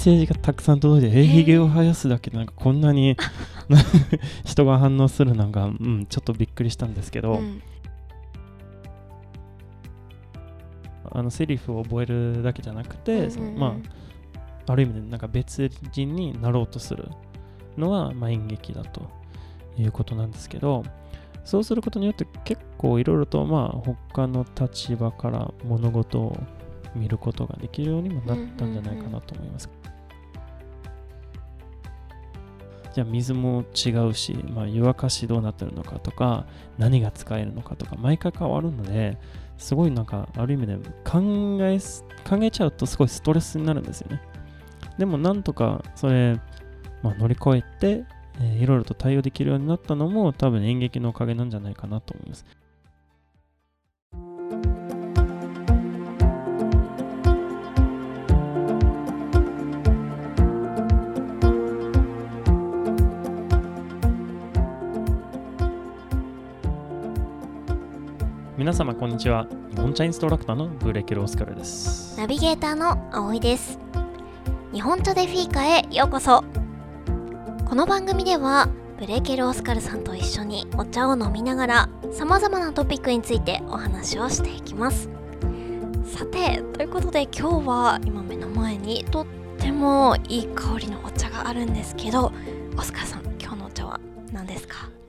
セージがたくさん届いて、えー、ひげを生やすだけでなんかこんなに 人が反応するのが、うん、ちょっとびっくりしたんですけど、うん、あのセリフを覚えるだけじゃなくて、うんうんうん、まあ、ある意味でなんか別人になろうとするのは、まあ、演劇だということなんですけど、そうすることによって結構いろいろとまあ他の立場から物事を見ることができるようにもなったんじゃないかなと思います。じゃあ水も違うし、まあ、湯沸かしどうなってるのかとか何が使えるのかとか毎回変わるのですごいなんかある意味で考え考えちゃうとすごいストレスになるんですよね。でもなんとかそれ、まあ、乗り越えて、いろいろと対応できるようになったのも多分演劇のおかげなんじゃないかなと思います。皆様こんにちは。日本茶インストラクターのブレケルオスカルです。ナビゲーターの葵です。日本茶でフィーカへようこそ。この番組ではブレーケル・オスカルさんと一緒にお茶を飲みながらさまざまなトピックについてお話をしていきます。さてということで今日は今目の前にとってもいい香りのお茶があるんですけどオスカル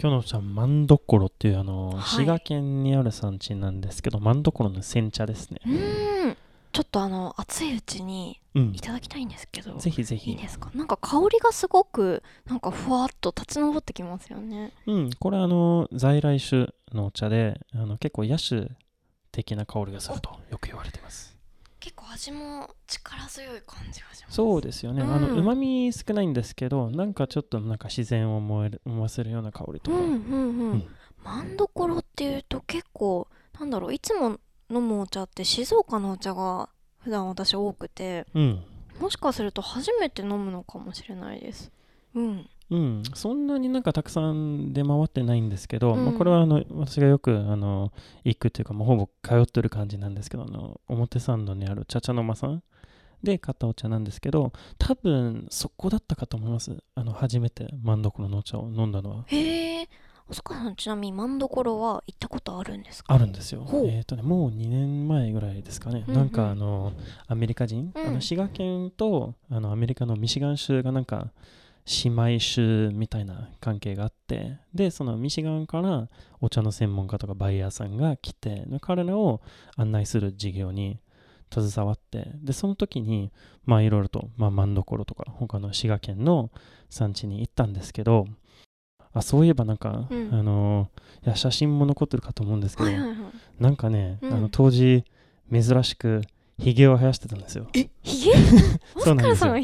ですか今日のお茶はマンドコロっていうあの、はい、滋賀県にある産地なんですけどマンドコロの煎茶ですね。うん。ちょっとあの熱いうちにいただきたいんですけど、うん、ぜひぜひ。いいですか？なんか香りがすごくなんかふわっと立ち上ってきますよね。うん。これあの在来種のお茶であの結構野種的な香りがするとよく言われてます結構味も力強い感じがします。そうですよね、うん、あの旨味少ないんですけどなんかちょっとなんか自然を思える思わせるような香りとか、うんうんうん。うん、マンドコロっていうと結構なんだろういつも飲むお茶って静岡のお茶が普段私多くて、うん、もしかすると初めて飲むのかもしれないです。うんうん、そんなになんかたくさん出回ってないんですけど、うん、まあ、これはあの私がよくあの行くというかもうほぼ通ってる感じなんですけどあの表参道にある茶々の間さんで買ったお茶なんですけど多分そこだったかと思います。あの初めて万所のお茶を飲んだのは。へえ。細川さんちなみに万所は行ったことあるんですか？あるんですよ。えっ、ー、とねもう2年前ぐらいですかね、うんうん、なんかあのアメリカ人、うん、あの滋賀県とあのアメリカのミシガン州がなんか姉妹州みたいな関係があってでそのミシガンからお茶の専門家とかバイヤーさんが来て彼らを案内する事業に携わってでその時にまあいろいろと、まあ、万所とか他の滋賀県の産地に行ったんですけどあそういえばなんか、うん、あのいや写真も残ってるかと思うんですけど、なんかね、うん、あの当時珍しくひげを生やしてたんですよ。えひげ そうなんですよ。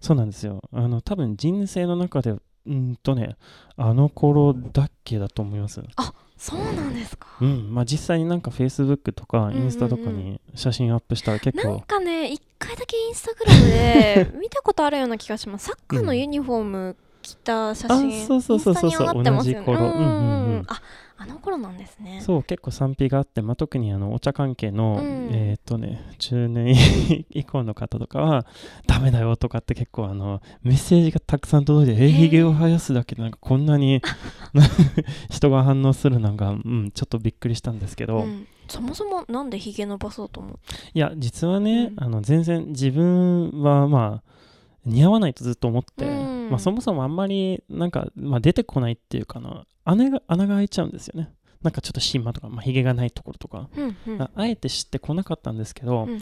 そうなんですよ。あの多分人生の中でうんとねあの頃だっけだと思います。あそうなんですか。うんまあ実際になんかフェイスブックとかインスタとかに写真アップしたら結構、なんかね一回だけインスタグラムで 見たことあるような気がします。サッカーのユニフォーム着た写真そうそうそうそうそう同じ頃、うんうんうん、ああの頃なんですね。そう結構賛否があって、まあ、特にあのお茶関係の、うん、えっ、とね中年以降の方とかは ダメだよとかって結構あのメッセージがたくさん届いてえひげを生やすだけでなんかこんなに 人が反応するのが、うん、ちょっとびっくりしたんですけど、うん、そもそもなんでひげ伸ばそうと思う？いや実はね、あの全然自分はまあ似合わないとずっと思って、うん、まあ、そもそもあんまりなんか、まあ、出てこないっていうかな穴が穴が開いちゃうんですよね。なんかちょっとシンマとか、まあ、ヒゲがないところとか、うんうん、あえて知ってこなかったんですけど、うんうん、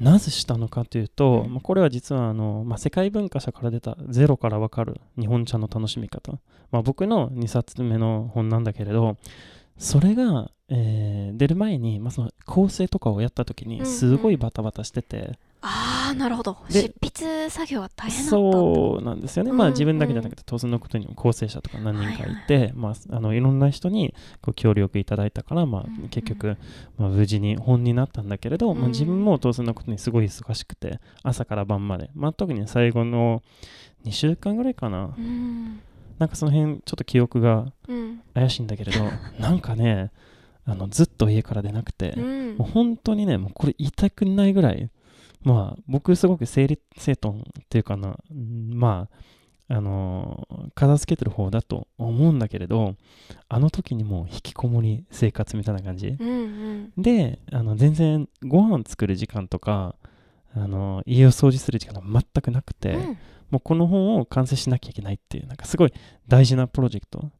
なぜしたのかというと、うん、まあ、これは実はあの、まあ、世界文化社から出たゼロからわかる日本茶の楽しみ方、まあ、僕の2冊目の本なんだけれどそれが、えー、出る前に、まあ、その構成とかをやった時にすごいバタバタしてて、うんうんああなるほど。執筆作業は大変そうなんですよね、うん、まあ自分だけじゃなくて当然のことにも構成者とか何人かいて、はいはい、まあ、あのいろんな人にご協力いただいたから、まあ、結局、まあ、無事に本になったんだけれど、うん、まあ、自分も当然のことにすごい忙しくて朝から晩まで、まあ、特に最後の2週間ぐらいかな、うん、なんかその辺ちょっと記憶が怪しいんだけれど、うん、なんかねあのずっと家から出なくて、うん、もう本当にねもうこれ痛くないぐらいまあ僕すごく整理整頓っていうかなまああの片付けてる方だと思うんだけれどあの時にもう引きこもり生活みたいな感じ、うんうん。であの全然ご飯作る時間とかあの家を掃除する時間が全くなくて、うん。もうこの本を完成しなきゃいけないっていうなんかすごい大事なプロジェクト。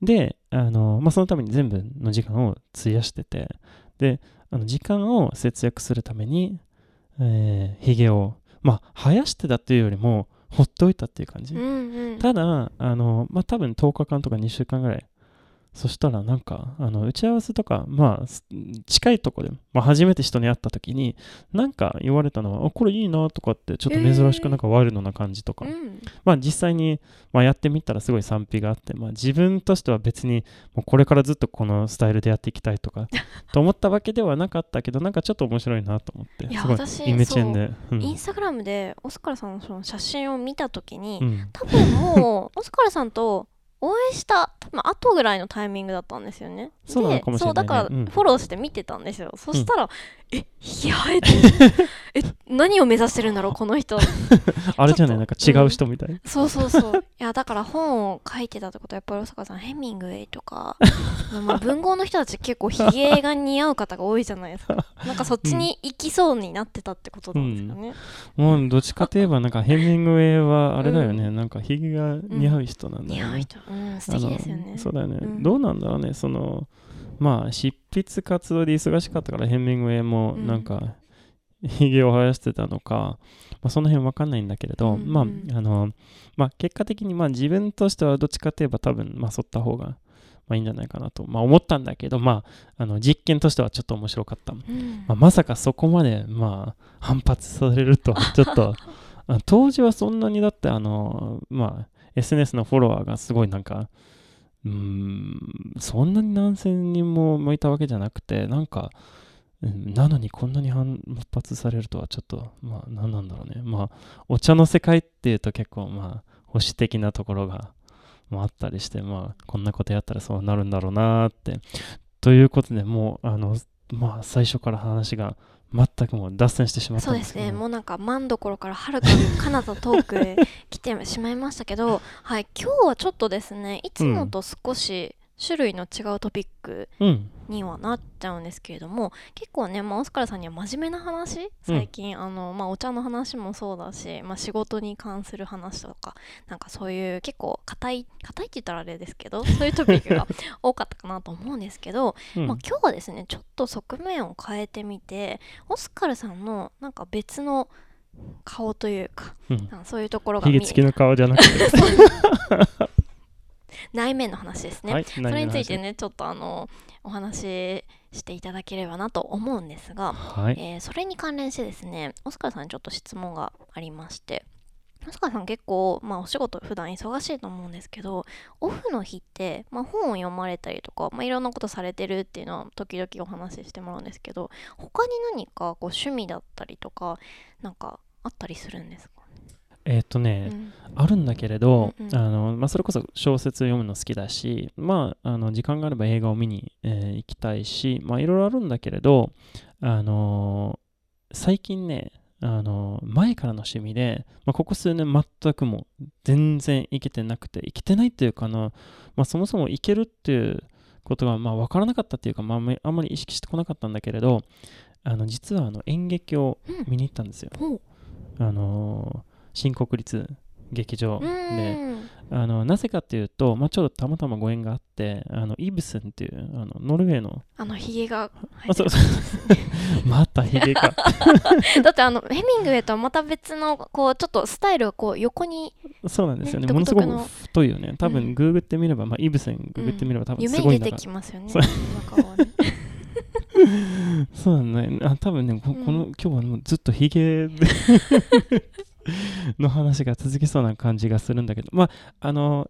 であの、まあ、そのために全部の時間を費やしててであの時間を節約するために、えー、髭をまあ生やしてたっていうよりもほっといたっていう感じ、うんうん。ただあのまあ多分10日間とか2週間ぐらいそしたらなんかあの打ち合わせとかまあす近いとこで、まあ、初めて人に会った時になんか言われたのはあこれいいなとかってちょっと珍しくなんかワイルドな感じとか、うん。まあ実際に、まあ、やってみたらすごい賛否があって、まあ、自分としては別にもうこれからずっとこのスタイルでやっていきたいとか と思ったわけではなかったけどなんかちょっと面白いなと思ってすごい私イメチェンで。うん。インスタグラムでオスカルさんのその写真を見た時に、うん。多分もうオスカルさんとお会いした多分後ぐらいのタイミングだったんですよね。そうねでそうだからうん。フォローして見てたんですよ。そしたら、えひげ生えて。え何を目指してるんだろうこの人。あれじゃない？なんかと違う人みたい、そうそうそう。いやだから本を書いてたってことはやっぱりオスカルさんヘミングウェイとか まあ文豪の人たち結構ひげが似合う方が多いじゃないですか。なんかそっちに行きそうになってたってことなんですかね。もうどっちかといえばなんかヘミングウェイはあれだよね、なんかひげが似合う人なんだよね、似合う人、うん、素敵ですよね。そうだよね、うん。どうなんだろうね。そのまあ執筆活動で忙しかったからヘミングウェイもうん。なんかひげを生やしてたのか、まあ、その辺わかんないんだけれど、うんうんまああのまあ結果的にまあ自分としてはどっちかといえば多分まあ剃った方がまあいいんじゃないかなと、まあ、思ったんだけどまああの実験としてはちょっと面白かった、まうん。あ、まさかそこまでまあ反発されるとはちょっと あ当時はそんなにだってあのまあ SNS のフォロワーがすごいなんかうんそんなに何千人も向いたわけじゃなくてなんか、うんなのにこんなに反発されるとはちょっとまあ何なんだろうね。まあお茶の世界っていうと結構まあ保守的なところが、まあ、ったりしてまあこんなことやったらそうなるんだろうなって。ということでもうあのまあ最初から話が全くもう脱線してしまったそうんですけど。ね。もうなんか真どころからはるか彼方遠くへ来てしまいましたけど、はい、今日はちょっとですねいつもと少し種類の違うトピックうん。にはなっちゃうんですけれども結構ね、まあ、オスカルさんには真面目な話最近、あのまあ、お茶の話もそうだし、まあ、仕事に関する話とかなんかそういう結構硬い硬いって言ったらあれですけど そういうトピックが多かったかなと思うんですけど、うん。まあ、今日はですねちょっと側面を変えてみてオスカルさんのなんか別の顔というかうん。そういうところがひ見げ付きの顔じゃなくて、内面の話ですね。はい、それについてね。ねちょっとあのお話ししていただければなと思うんですが、はい。えーそれに関連してですねオスカルさんにちょっと質問がありましてオスカルさん結構、まあ、お仕事普段忙しいと思うんですけどオフの日って、まあ、本を読まれたりとか、まあ、いろんなことされてるっていうのは時々お話ししてもらうんですけど他に何かこう趣味だったりとかなんかあったりするんですか、えーっとね、うん。あるんだけれど、うんうん。あのまあ、それこそ小説読むの好きだし、まあ、あの時間があれば映画を見に、えー行きたいし、まあ、いろいろあるんだけれど、あのー最近ね、あのー前からの趣味で、まあ、ここ数年全くもう全然いけてなくて、いけてないっていうかな、まあ、そもそもいけるっていうことがまあ分からなかったっていうか、まあ、あんまり意識してこなかったんだけれど、あの実はあの演劇をうん。見に行ったんですよ。ほう。あのー新国立劇場うで、ーん。あのなぜかっていうと、まあ、ちょうどたまたまご縁があってあのイブセンっていうあのノルウェーのあのひげが生えあてるまたヒゲか。だってあのヘミングウェイとはまた別のこうちょっとスタイルがこう横にそうなんですよね。ねものすごく太いよね。多うん。分グーグってみれば、まあ、イブセンググってみれば多分夢すごいんだかに出てきますよね。そう。なんだね。あ多分ねこうん。今日はもうずっとヒゲで の話が続きそうな感じがするんだけど。まああの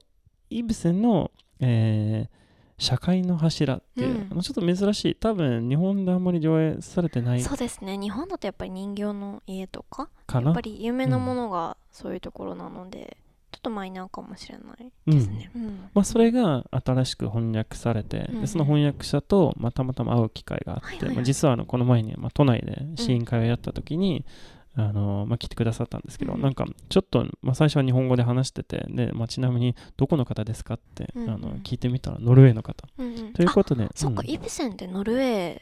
イブセンの、えー社会の柱っていう、うんちょっと珍しい。多分日本であんまり上映されてないそうですね。日本だとやっぱり人形の家とかかな？やっぱり有名なものがそういうところなので、ちょっとマイナーかもしれないですね、うん。まあ、それが新しく翻訳されて、うん。でその翻訳者と、まあ、たまたま会う機会があって、まあ、実はあのこの前に、まあ、都内で試飲会をやった時に、あのまあ、来てくださったんですけど、うん。なんかちょっと、まあ、最初は日本語で話しててで、まあ、ちなみにどこの方ですかって、うんうん。あの聞いてみたらノルウェーの方。うんうん。ということであそっか、うん。イブセンってノルウェー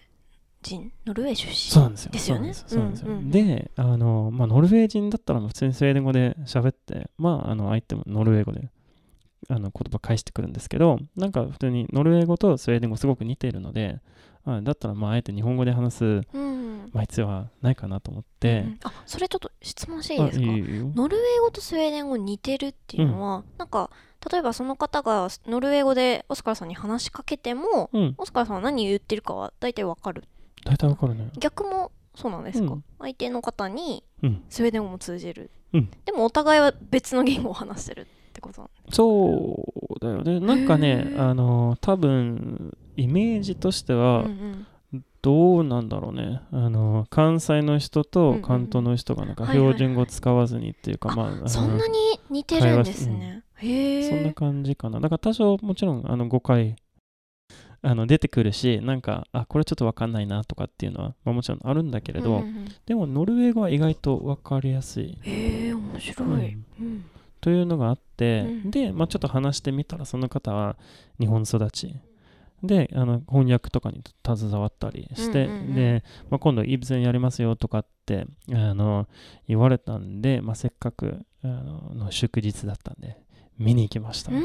人ノルウェー出身そうなんですよ。ですよね。そうなんですよ。そうなんうんうん。ですよであの、まあ、ノルウェー人だったら普通にスウェーデン語で喋ってまああの相手もノルウェー語であの言葉返してくるんですけどなんか普通にノルウェー語とスウェーデン語すごく似ているのであだったらまああえて日本語で話す、うん。まあ、必要はないかなと思っうて、ん。あそれちょっと質問していいですか？ノルウェー語とスウェーデン語似てるっていうのは、なんか例えばその方がノルウェー語でオスカルさんに話しかけても、うん。オスカルさんは何言ってるかは大体わかる。大体わかるね。逆もそうなんですか、うん。相手の方にうん。スウェーデン語も通じる、うん。でもお互いは別の言語を話してるってことなんそうだよねなんかへねーあの多分イメージとしてうはんうん。どうなんだろうね。あの関西の人うんとうん。関東の人がなんか標準語使わずにっていうか、まあそんなに似てるんですね、へえ。そんな感じかな。だから多少もちろんあの誤解あの出てくるしなんかあこれちょっと分かんないなとかっていうのは、まあ、もちろんあるんだけれど、うんうんうん。でもノルウェー語は意外と分かりやすい。へえ面白い、うん。というのがあって、うん。で、まあ、ちょっと話してみたらその方は日本育ちであの翻訳とかに携わったりして、で、まあ、今度イブゼンやりますよとかってあの言われたんで、まあ、せっかくあのの祝日だったんで見に行きました、うん、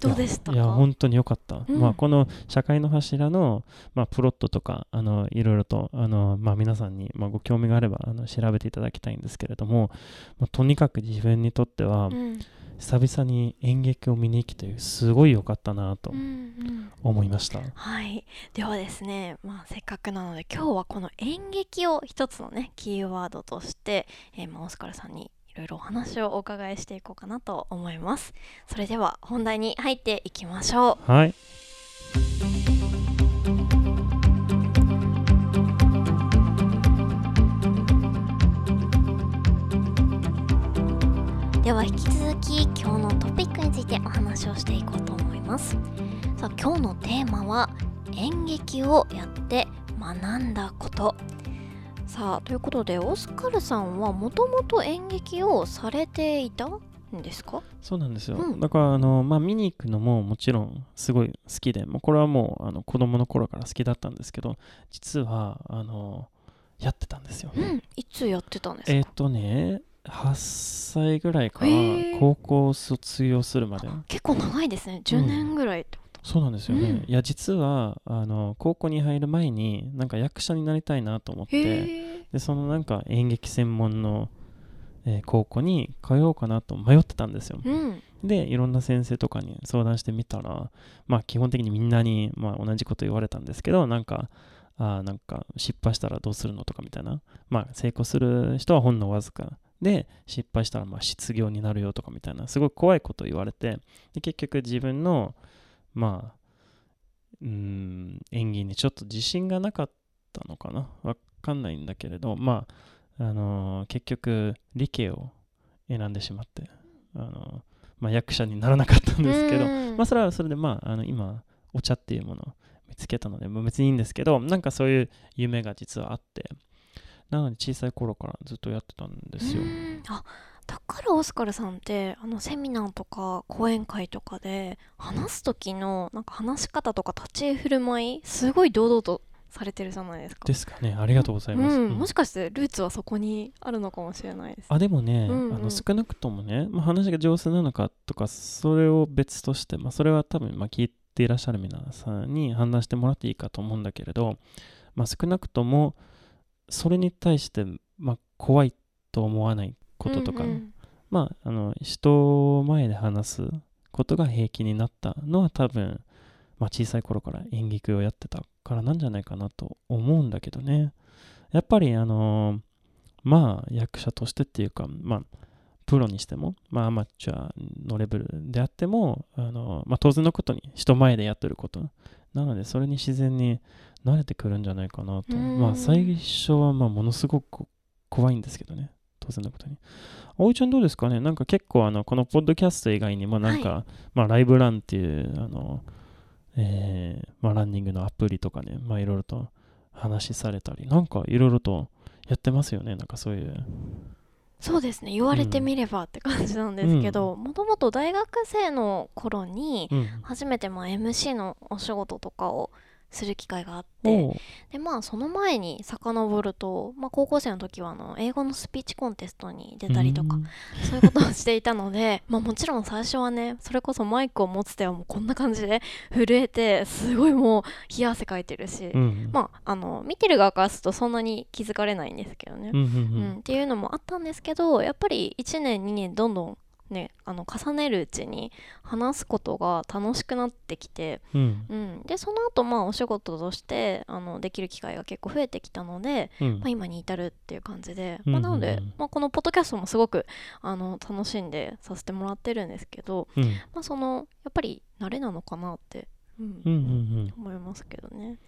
どうでしたか？いやいや本当に良かった、うん。まあ、この社会の柱の、まあ、プロットとかあのいろいろとあの、まあ、皆さんに、まあ、ご興味があればあの調べていただきたいんですけれども、まあ、とにかく自分にとっては、うん久々に演劇を見に行きてすごい良かったなとうんうん思いました、はい、ではですね、まあ、せっかくなので今日はこの演劇を一つのねキーワードとして、えーまあ、オスカルさんにいろいろお話をお伺いしていこうかなと思います。それでは本題に入っていきましょはい。では引き続き今日のトピックについてお話をしていこうと思います。さあ今日のテーマは演劇をやって学んだこと。さあということでオスカルさんはもともと演劇をされていたんですか？そうなんですよ。うん。だから、あの、まあ、見に行くのももちろんすごい好きで、もうこれはもうあの子供の頃から好きだったんですけど、実は、あの、やってたんですよ。うん。いつやってたんですか、えっ、とね、8歳ぐらいから高校卒業するまで。結構長いですね10年ぐらいってこと、そうなんですよね。うんいや、実は、あの、高校に入る前に、なんか役者になりたいなと思って、で、そのなんか演劇専門の、えー高校に通おうかなと迷ってたんですよ。うんで、いろんな先生とかに相談してみたら、まあ基本的にみんなに、まあ、同じこと言われたんですけど、なんか、あーなんか失敗したらどうするのとかみたいな。まあ成功する人はほんのわずか。で、失敗したらまあ失業になるよとかみたいな、すごい怖いこと言われて、で結局自分の、まあ、うーん、演技にちょっと自信がなかったのかな。わかんないんだけれど、まあ、あのー結局理系を選んでしまって、あのーまあ、役者にならなかったんですけど、うん。まあ、それはそれで、まあ、あの今、お茶っていうものを見つけたので、まあ別にいいんですけど、なんかそういう夢が実はあって、なので小さい頃からずっとやってたんですよう。んあだからオスカルさんってあのセミナーとか講演会とかで話す時のなんか話し方とか立ち居振る舞いすごい堂々とされてるじゃないですか。ですかね。ありがとうございます。うんうんもしかしてルーツはそこにあるのかもしれないです。あでもね、うんうんあの少なくともね、まあ、話が上手なのかとか、それを別として、まあ、それは多分、まあ、聞いていらっしゃる皆さんに判断してもらっていいかと思うんだけれど、まあ、少なくとも、それに対して、まあ、怖いと思わないこととか、うんうんまあ、あの人前で話すことが平気になったのは多分、まあ、小さい頃から演劇をやってたからなんじゃないかなと思うんだけどね。やっぱりあのまあ役者としてっていうか、まあ、プロにしても、まあ、アマチュアのレベルであっても、あのまあ、当然のことに人前でやってること。なので、それに自然に慣れてくるんじゃないかなと。うん。まあ、最初はまあものすごく怖いんですけどね。当然のことに。葵ちゃんどうですかね？なんか結構あのこのポッドキャスト以外にもなんか、まあライブランっていうあの、えーまあ、ランニングのアプリとかね、まあいろいろと話されたり、なんかいろいろとやってますよね？なんかそういう。そうですね。言われてみればって感じなんですけどもともと大学生の頃にうん。初めてまあ MC のお仕事とかをする機会があってでまあその前に遡ると、まあ、高校生の時はあの英語のスピーチコンテストに出たりとかうん。そういうことをしていたので まあもちろん最初はねそれこそマイクを持つ手はもうこんな感じで震えてすごいもう冷や汗かいてるし、うん。まああの見てる側からするとそんなに気づかれないんですけどね。う、んうんううんんっていうのもあったんですけどやっぱり1年2年どんどんねあの重ねるうちに話すことが楽しくなってきて、うん。うん、でその後まあお仕事としてあのできる機会が結構増えてきたので、うん。まあ、今に至るっていう感じで、うんまあ、なので、まあ、このポッドキャストもすごくあの楽しんでさせてもらってるんですけど、うん。まあ、そのやっぱり慣れなのかなって、うん。うんうんうん。思いますけどね。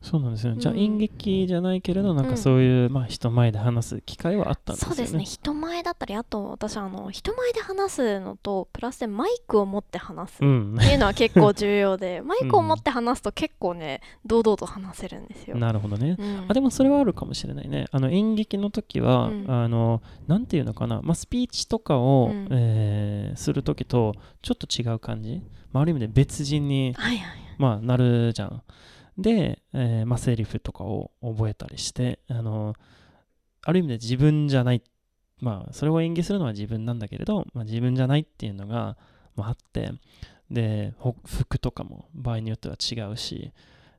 そうなんですよ、うん。じゃあ演劇じゃないけれどなん。うんかそういう、まあ、人前で話す機会はあったんですよね。そうですね。人前だったりあと私あの人前で話すのとプラスでマイクを持って話すっうん。ていうのは結構重要で マイクを持って話すと結構ね堂々と話せるんですよ。なるほどね。うん。あでもそれはあるかもしれないね。あの演劇の時は、うん。あのなんていうのかな、まあ、スピーチとかを、うん。えーする時とちょっと違う感じ、まあ、ある意味で別人に、はいはい。まあ、なるじゃんで、えーまあ、セリフとかを覚えたりしてあのある意味で自分じゃないまあそれを演技するのは自分なんだけれど、まあ、自分じゃないっていうのが、まあ、あってでほ服とかも場合によっては違うし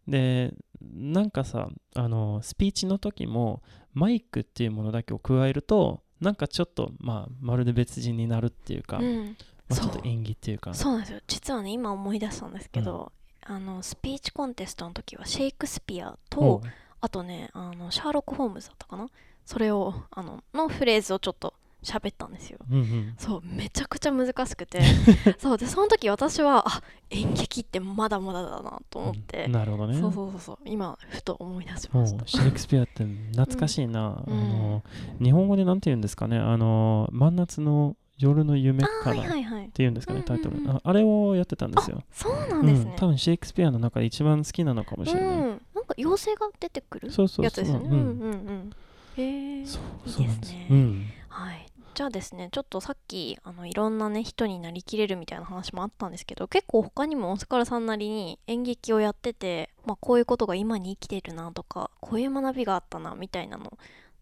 でなんかさあのスピーチの時もマイクっていうものだけを加えるとなんかちょっと、まあ、まるで別人になるっていうか、うん。まあ、ちょっと演技っていうか。そうなんですよ。実はね今思い出したんですけど、あのスピーチコンテストの時はシェイクスピアおとう。あとねあのシャーロック・ホームズだったかな？それをあののフレーズをちょっと喋ったんですよ。うんうん。そうめちゃくちゃ難しくて。そうでその時私はあ演劇ってまだまだだなと思って、なるほどね。そうそうそうそう。今ふと思い出しました。シェイクスピアって懐かしいな、うん。あの日本語でなんて言うんですかね？あの真夏の夜の夢かあらっはいはいはい。ていうんですかねタイトル、うん。うんうんああれをやってたんですよ。そうなんですね。うん、多分シェイクスピアの中で一番好きなのかもしれない、うん、なんか妖精が出てくるそうそうそう。やつですよね。ううんんうんうん。へえ。そういいそうなんです。ですね。うん。はい。じゃあですね、ちょっとさっきあのいろんなね人になりきれるみたいな話もあったんですけど、結構他にもオスカルさんなりに演劇をやってて、まあこういうことが今に生きてるなとか、こういう学びがあったなみたいなのっ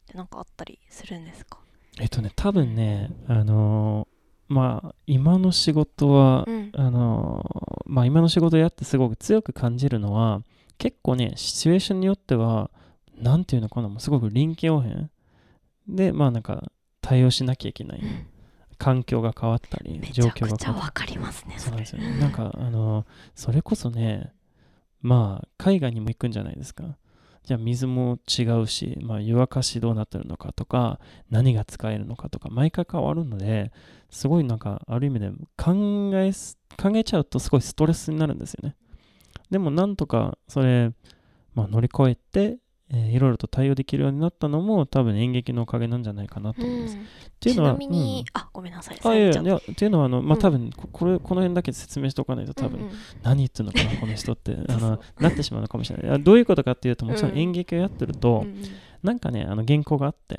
てなんかあったりするんですか？えっとね多分ねあのーまあ今の仕事は、うん。あのーまあ今の仕事やってすごく強く感じるのは結構ねシチュエーションによってはなんていうのかなもうすごく臨機応変。でまあなんか対応しなきゃいけない。環境が変わったりめ状況が変わったわかりますね。そうなんですよ。れねなんかあのそれこそねまあ海外にも行くんじゃないですかじゃあ水も違うし、まあ、湯沸かしどうなってるのかとか何が使えるのかとか毎回変わるのですごいなんかある意味で考え考えちゃうとすごいストレスになるんですよね。でもなんとかそれ、まあ、乗り越えて、えーいろいろと対応できるようになったのも多分演劇のおかげなんじゃないかなとう思います、っん。ていうのはちなみに、うん。あごめんなさい。あいやいやっていうのはあの、まあ、うん。多分ここれこの辺だけ説明しておかないと多分、うんうん何言ってんのかなこの人って。あのなってしまうのかもしれない。あどういうことかっていうともちろん。うん演劇をやってると、うんうんなんかねあの原稿があって、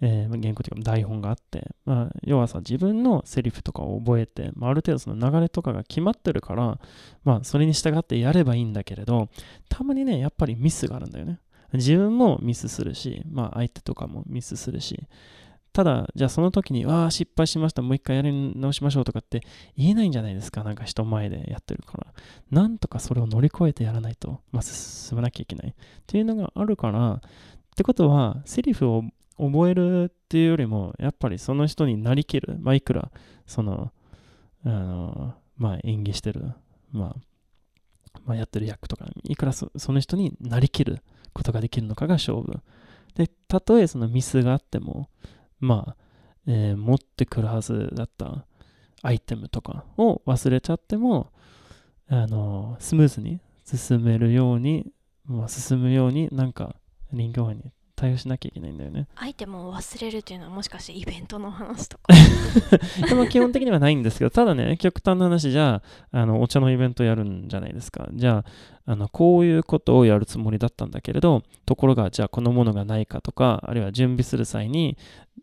えーまあ原稿というか台本があって、まあ、要はさ自分のセリフとかを覚えて、まあ、ある程度その流れとかが決まってるから、まあ、それに従ってやればいいんだけれどたまにねやっぱりミスがあるんだよね自分もミスするし、まあ、相手とかもミスするし。ただじゃあその時にわあ失敗しました。もう一回やり直しましょうとかって言えないんじゃないですか。なんか人前でやってるから。なんとかそれを乗り越えてやらないと、まあ、進まなきゃいけない。っていうのがあるから。ってことはセリフを覚えるっていうよりもやっぱりその人になりきる。まあいくらそのあのまあ演技してる。まあまあ、やってる役とかいくらそその人になりきる。ことができるのかが勝負でたとえそのミスがあってもまあ、えー持ってくるはずだったアイテムとかを忘れちゃってもあのスムーズに進めるように、まあ、進むようになんか臨機応変に対応しなきゃいけないんだよね。アイテムを忘れるっていうのはもしかしてイベントの話とか でも基本的にはないんですけど、ただね、極端な話じゃあ、あのお茶のイベントやるんじゃないですか。じゃあ、あのこういうことをやるつもりだったんだけれど、ところが、じゃあこのものがないかとか、あるいは準備する際に、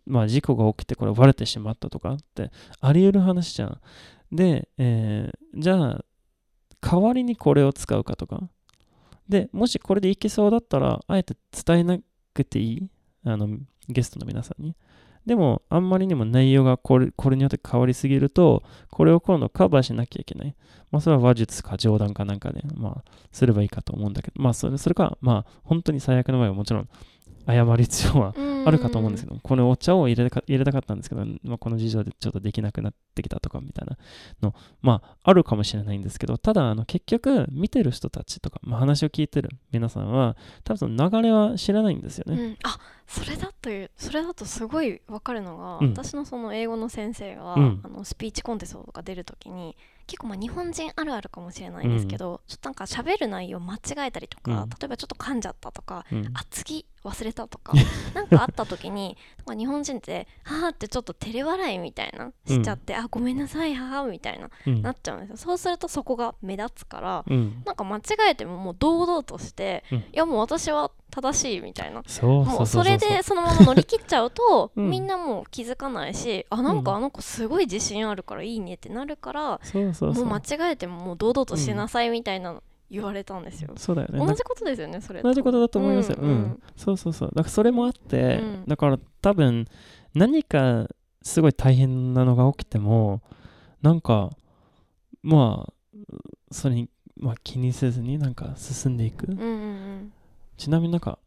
まあ、事故が起きてこれ割れてしまったとかってあり得る話じゃん。で、えー、じゃあ、代わりにこれを使うかとか。で、もしこれでいけそうだったら、あえて伝えなくていい？あの、ゲストの皆さんに。でも、あんまりにも内容がこれこれによって変わりすぎると、これを今度カバーしなきゃいけない。まあ、それは話術か冗談かなんかで、まあ、すればいいかと思うんだけど、まあ、それそれか、まあ、本当に最悪の場合はもちろん、謝る必要はあるかと思うんですけど、このお茶を入れた入れたかったんですけど、まあ、この事情でちょっとできなくなってきたとかみたいなの、まあ、あるかもしれないんですけど、ただ、あの結局、見てる人たちとか、まあ、話を聞いてる皆さんは、多分その流れは知らないんですよね。うん、あそれだというそれだとすごい分かるのが、うん。私のその英語の先生が、うん。あのスピーチコンテストとか出るときに結構まあ日本人あるあるかもしれないんですけど、ちょっとなんか喋る内容間違えたりとか、うん。例えばちょっと噛んじゃったとか、うん。あ次忘れたとかなんかあった時になんか日本人って「はあ」ってちょっと照れ笑いみたいなしちゃって「あごめんなさいはあ」みたいなうん。なっちゃうんですよ。そうするとそこが目立つからうん。なんか間違えてももう堂々として、うん。いやもう私は正しいみたいな。そうもううそれでそのまま乗り切っちゃうと、うん。みんなもう気づかないしあなんかうん。あの子すごい自信あるからいいねってなるから、そうそうそう。もう間違えてももう堂々としなさいみたいなの言われたんですよ、そうだよね。同じことですよねそれ同じことだと思いますよ。ううんん、そうそうそう。だからそれもあって、うん。だから多分何かすごい大変なのが起きても、なんか、まあ、それに、まあ、気にせずになんか進んでいく。うんうんうんちなみになんか、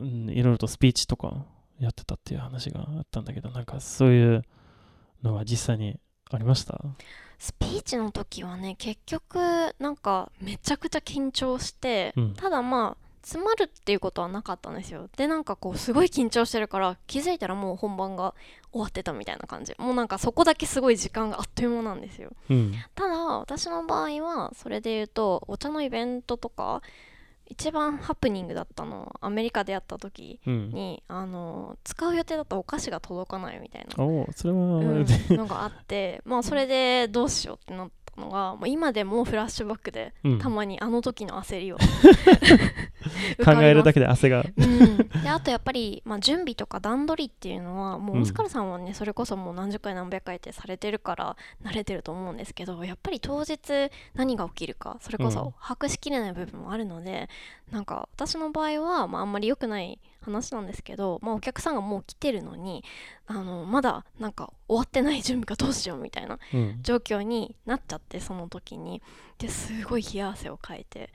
うん、いろいろとスピーチとかやってたっていう話があったんだけど、なんかそういうのは実際にありました？スピーチの時はね結局なんかめちゃくちゃ緊張して、うん。ただまあ詰まるっていうことはなかったんですよ。でなんかこうすごい緊張してるから気づいたらもう本番が終わってたみたいな感じ。もうなんかそこだけすごい時間があっという間なんですよ。うん。ただ私の場合はそれで言うとお茶のイベントとか一番ハプニングだったのはアメリカでやった時うん。にあの使う予定だったお菓子が届かないみたいなそれは、うん のがあってまあそれでどうしようってなったのがもう今でもフラッシュバックでうん。たまにあの時の焦りを。考えるだけ、けで汗が。うん、であとやっぱり、まあ、準備とか段取りっていうのはもううんオスカルさんはねそれこそもう何十回何百回ってされてるから慣れてると思うんですけどやっぱり当日何が起きるかそれこうん。そ把握しきれない部分もあるので、なんか私の場合は、まあ、あんまり良くない話なんですけど、まあ、お客さんがもう来てるのにあのまだなんか終わってない準備がどうしようみたいなうん。状況になっちゃってその時にですごい冷や汗をかいてっ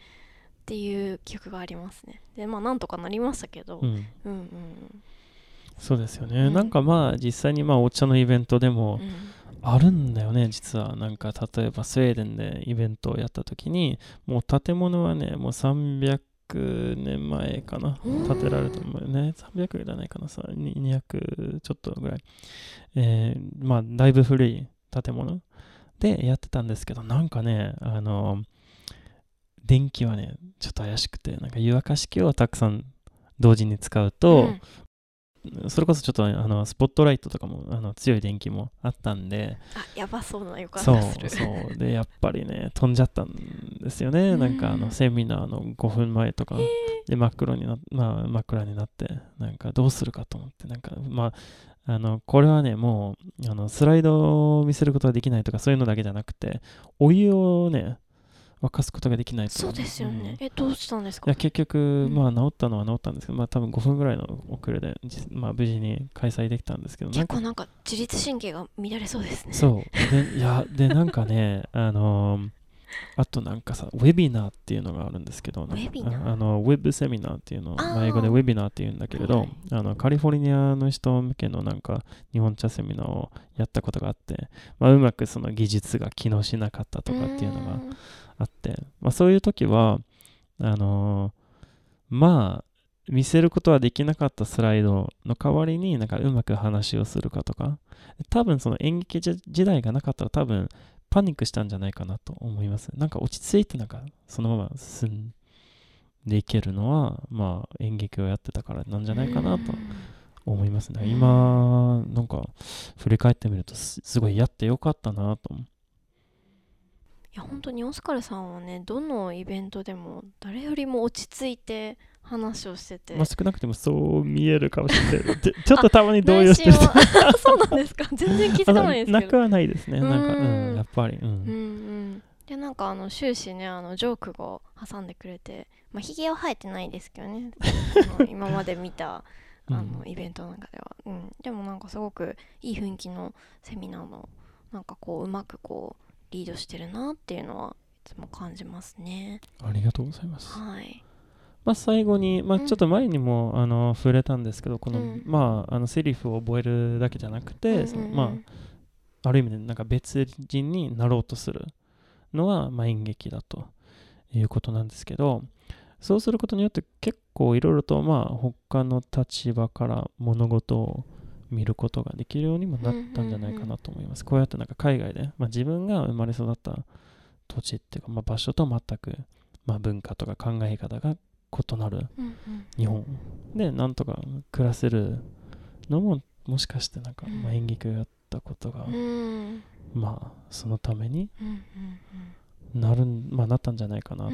ていう記憶がありますねでまあなんとかなりましたけど、うん。うんうんそうですよね。うんなんかまあ実際にまあお茶のイベントでもうんあるんだよね、実は。なんか例えばスウェーデンでイベントをやった時に、もう建物はね、もう300 300年前かな。建てられたもんね。300じゃないかな、さ200ちょっとぐらい。えーまあだいぶ古い建物でやってたんですけど、なんかね、あの、電気はね、ちょっと怪しくて、なんか湯沸かし器をたくさん同時に使うと、うんそれこそちょっとあのスポットライトとかもあの強い電気もあったんで、あやばそうな予感がするそう。で、やっぱりね、飛んじゃったんですよね。なんかあうんのセミナーの5分前とか、で真っ黒にな、まあ、真っ暗になって、なんかどうするかと思って、なんかまあ、あのこれはね、もうあのスライドを見せることができないとか、そういうのだけじゃなくて、お湯をね、沸かすことができないと。そうですよね、うん。えどうしたんですか？いや結局、ん。まあ治ったのは治ったんですけど、まあ多分5分ぐらいの遅れで、じまあ無事に開催できたんですけど、なんか結構なんか自律神経が乱れそうですね。そう。で、いや、で、なんかね、あのーあとなんかさ、ウェビナーっていうのがあるんですけど、ウェビナー？ああの、ウェブセミナーっていうのを、英語でウェビナーって言うんだけれど、はい。あの、カリフォルニアの人向けのなんか、日本茶セミナーをやったことがあって、まあ、うまくその技術が機能しなかったとかっていうのがんあって、まあ、そういう時はあのーまあ見せることはできなかったスライドの代わりになんかうまく話をするかとか多分その演劇時代がなかったら多分パニックしたんじゃないかなと思いますなんか落ち着いてなんかそのまま進んできるのは、まあ、演劇をやってたからなんじゃないかなと思いますね。今、なんか、振り返ってみるとす、ごいやってよかったなと思う。いや本当にオスカルさんはねどのイベントでも誰よりも落ち着いて話をしてて、まあ、少なくともそう見えるかもしれない。ちょっとたまに動揺してる。そうなんですか？全然気づかないですけど。なくはないですね。なんか、ううん。ん、やっぱり。うん。うんうん。でなんかあの終始ねあのジョークを挟んでくれてまあひげは生えてないですけどね。今まで見たあのうんイベントの中では、うん、でもなんかすごくいい雰囲気のセミナーのなんかこううまくこうリードしてるなっていうのはいつも感じますね。ありがとうございます。はい。まあ、最後に、まあ、うん。ちょっと前にも、あの触れたんですけど、この、うん。まあ、あのセリフを覚えるだけじゃなくて、そのまあ、ある意味でなんか別人になろうとするのは、まあ、演劇だということなんですけど、そうすることによって結構いろいろと、まあ、他の立場から物事を見ることができるようにもなったんじゃないかなと思います。こうやってなんか海外で、まあ、自分が生まれ育った土地っていうか、まあ、場所と全く、まあ、文化とか考え方が異なる日本。でなんとか暮らせるのももしかしてなんか、うん。まあ、演劇をやったことが、まあそのためにうんなるん、まあ、なったんじゃないかなと、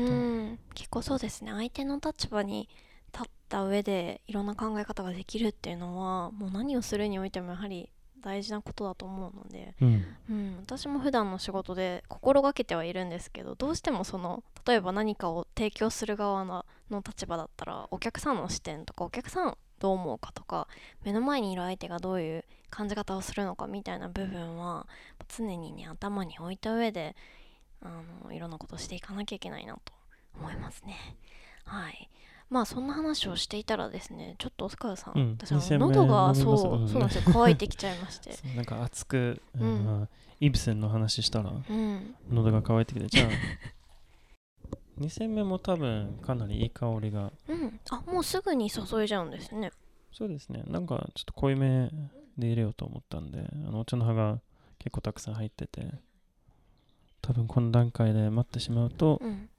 結構そうですね。相手の立場に立った上でいろんな考え方ができるっていうのはもう何をするにおいてもやはり大事なことだと思うので、うん。うん、私も普段の仕事で心がけてはいるんですけどどうしてもその例えば何かを提供する側のの立場だったらお客さんの視点とかお客さんどう思うかとか目の前にいる相手がどういう感じ方をするのかみたいな部分は常にね頭に置いた上であのいろんなことをしていかなきゃいけないなと思いますね。はいまあそんな話をしていたらですねちょっとオスカルさん、うん私喉がそう,、うん。そうなんですよ。乾いてきちゃいまして。なんか熱く、うん。うんイブセンの話したらうん。喉が渇いてきてじゃあ。2戦目も多分かなりいい香りが。うん、あもうすぐに注いじゃうんですね。そうですね。なんかちょっと濃いめで入れようと思ったんであのお茶の葉が結構たくさん入ってて。多分この段階で待ってしまうとうん、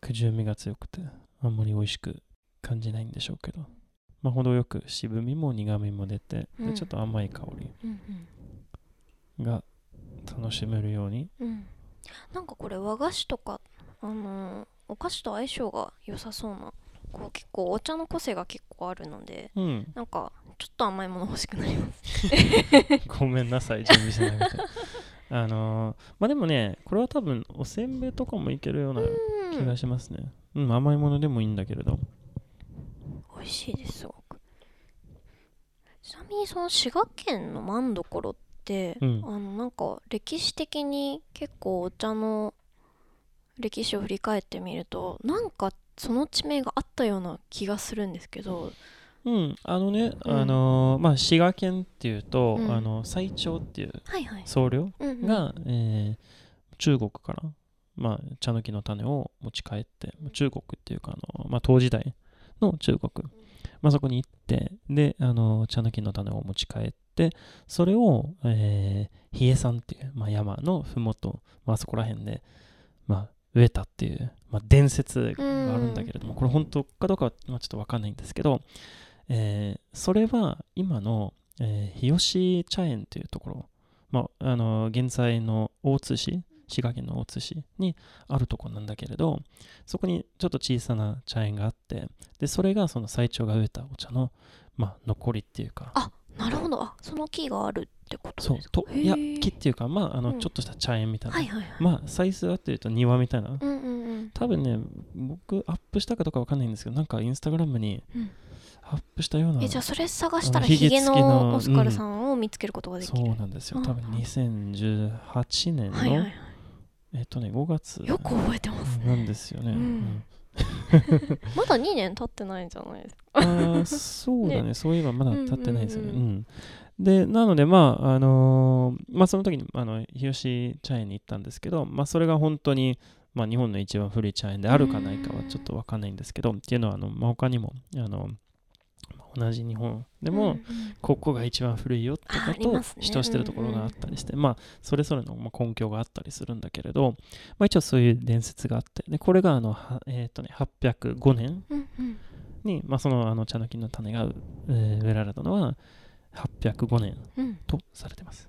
くじゅみが強くてあんまり美味しく感じないんでしょうけど、まあ、程よく渋みも苦みも出て、うん。でちょっと甘い香りうん、が楽しめるように。うん、うん。なんかこれ和菓子とか、あのーお菓子と相性が良さそうな、こう結構お茶の個性が結構あるので、うん。なんかちょっと甘いもの欲しくなります。ごめんなさい準備しなくて。あのーまあでもねこれは多分おせんべいとかもいけるような気うん、がしますねうん、甘いものでもいいんだけれど。美味しいですすごく。ちなみにその滋賀県の万所って、うん。あのなんか歴史的に結構お茶の歴史を振り返ってみるとなんかその地名があったような気がするんですけど。うんあのね、うん。あのーまあ滋賀県っていうと、うん。あの最長っていうはいはい、僧侶うんうん。が、えー中国から、まあ、茶の木の種を持ち帰って中国っていうかあの、まあ、唐時代の中国、まあ、そこに行ってであの茶の木の種を持ち帰ってそれを、えー、比叡山っていう、まあ、山のふもと、まあそこら辺で、まあ、植えたっていう、まあ、伝説があるんだけれども、これ本当かどうかは、まあ、ちょっとわかんないんですけど、えーそれは今の、えー日吉茶園っていうところ、まあ、あの現在の大津市滋賀県の大津市にあるところなんだけれどそこにちょっと小さな茶園があってでそれがその最長が植えたお茶の、まあ、残りっていうか。あなるほど。あその木があるってことそうですか？といや木っていうかまああのうん。ちょっとした茶園みたいな、はいはいはい、まあサイズはっていうと庭みたいな。うんうんうん。多分ね僕アップしたかどうかわかんないんですけどなんかインスタグラムにうん。アップしたようなえじゃあそれ探したらヒゲののオスカルさんを見つけることができる、そうなんですよ。多分うん2018年の、えっとね5月よく覚えてますね。なんですよね、うん。うん。まだ2年経ってないんじゃないですか。あーそうだね。ね。そういえばまだ経ってないですよね。ううんん。で、なので、まあ、あのーまあ、その時に、あの、日吉茶園に行ったんですけど、まあ、それが本当に、まあ、日本の一番古い茶園であるかないかはちょっとわかんないんですけど、っていうのは、あの、まあ、他にも、あの、同じ日本。でも、うんうん。ここが一番古いよとあかとありますね。主張してるところがあったりして、まあそれぞれのまあ根拠があったりするんだけれど、まあ、一応そういう伝説があってでこれがあの、はえーとね、805年うんうん。に、まあ、そのあの茶の木の種が、えー植えられたのは805年うん。とされてます。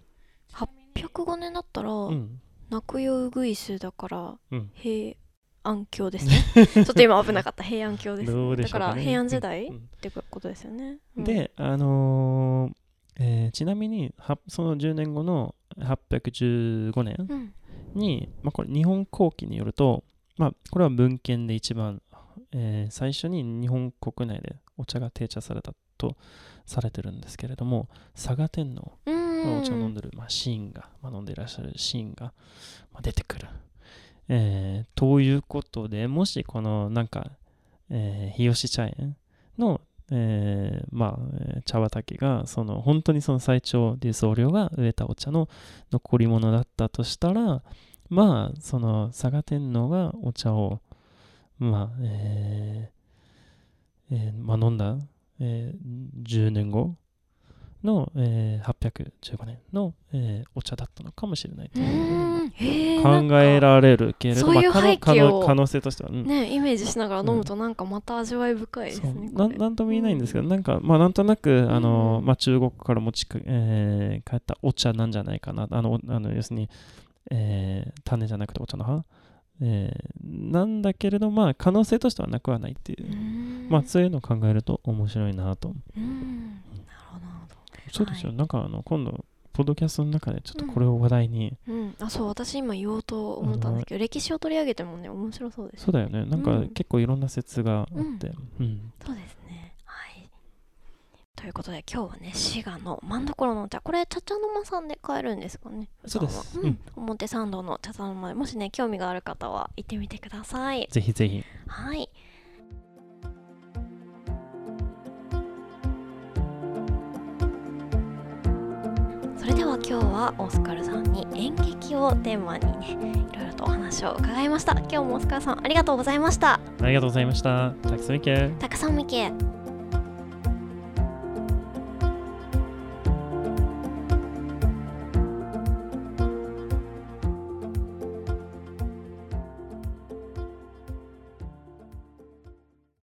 805年だったら、うん。泣くよウグイスだからうん。平安京ですね。ちょっと今危なかった。平安京です、どうでだからね平安時代、うん。うんってことですよね、うん、で、あのーえーちなみにはその10年後の815年うん。に、まあ、これ日本後期によると、まあ、これは文献で一番、えー最初に日本国内でお茶が定茶されたとされてるんですけれども佐賀天皇うんがお茶を飲んでる、まあ、シーンが、まあ、飲んでいらっしゃるシーンが、まあ、出てくる。えーということで、もしこのなんか、えー日吉茶園の、えーまあ、茶畑がその本当にその最長で僧侶が植えたお茶の残り物だったとしたらまあその佐賀天皇がお茶をまあえーえーまあ飲んだ、えー10年後の、えー815年の、えーお茶だったのかもしれないとういう考えられるけれどそういうまあ可能性としては、うん。ねイメージしながら飲むとなんかまた味わい深いですね、これ。なんなんとも言えないんですけど、なんか、まあ、なんとなく、あのうん。まあ、中国から持ちか、えー帰ったお茶なんじゃないかな。あの、あの要するに、えー種じゃなくてお茶の葉、えーなんだけれど、まあ、可能性としてはなくはないっていう。う、ん。まあ、そういうのを考えると面白いなと。うんそうですよ、はなんか、あの今度、ポッドキャストの中でちょっとこれを話題に、うん、あそう。私今言おうと思ったんですけど歴史を取り上げてもね面白そうですそうだよね、なんかうん。結構いろんな説があって、うん。そうですね。はい。ということで今日はね滋賀の真所のお茶これ茶々の間さんで買えるんですかね？そうです。うん、表参道の茶々の間。でもしね興味がある方は行ってみてください。ぜひぜひ。はい今日はオスカルさんに演劇をテーマにねいろいろとお話を伺いました今日もオスカルさんありがとうございましたありがとうございました。たくさんいけ。たくさんみけ